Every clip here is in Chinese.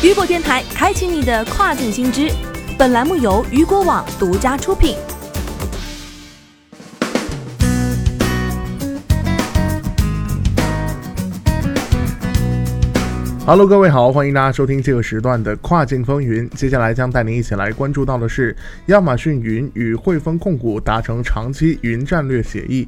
雨果电台开启你的跨境新知。本栏目由雨果网独家出品。Hello，各位好，欢迎大家收听这个时段的跨境风云。接下来将带您一起来关注到的是，亚马逊云与汇丰控股达成长期云战略协议。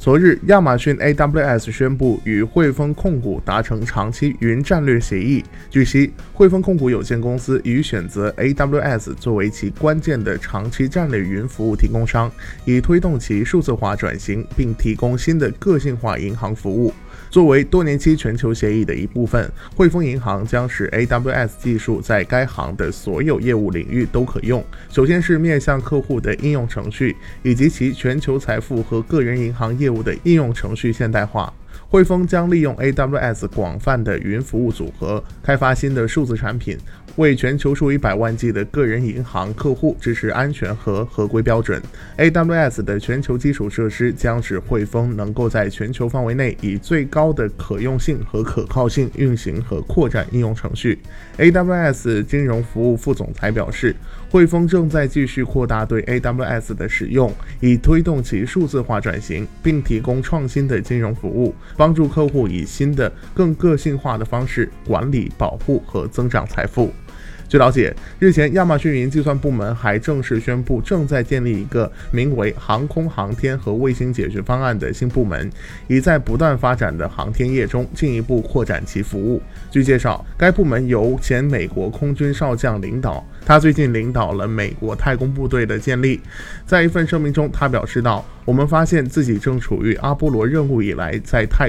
昨日，亚马逊 AWS 宣布与汇丰控股达成长期云战略协议。据悉，汇丰控股有限公司已选择 AWS 作为其关键的长期战略云服务提供商，以推动其数字化转型，并提供新的个性化银行服务。作为多年期全球协议的一部分，汇丰银行将使 AWS 技术在该行的所有业务领域都可用。首先是面向客户的应用程序，以及其全球财富和个人银行业务的应用程序现代化。汇丰将利用 AWS 广泛的云服务组合，开发新的数字产品，为全球数以百万计的个人银行客户支持安全和合规标准。AWS 的全球基础设施将使汇丰能够在全球范围内以最高的可用性和可靠性运行和扩展应用程序。AWS 金融服务副总裁表示，汇丰正在继续扩大对 AWS 的使用，以推动其数字化转型，并提供创新的金融服务。帮助客户以新的、更个性化的方式管理、保护和增长财富。据了解，日前亚马逊云计算部门还正式宣布，正在建立一个名为“航空航天和卫星解决方案”的新部门，以在不断发展的航天业中进一步扩展其服务。据介绍，该部门由前美国空军少将领导，他最近领导了美国太空部队的建立。在一份声明中，他表示道：“我们发现自己正处于阿波罗任务以来在太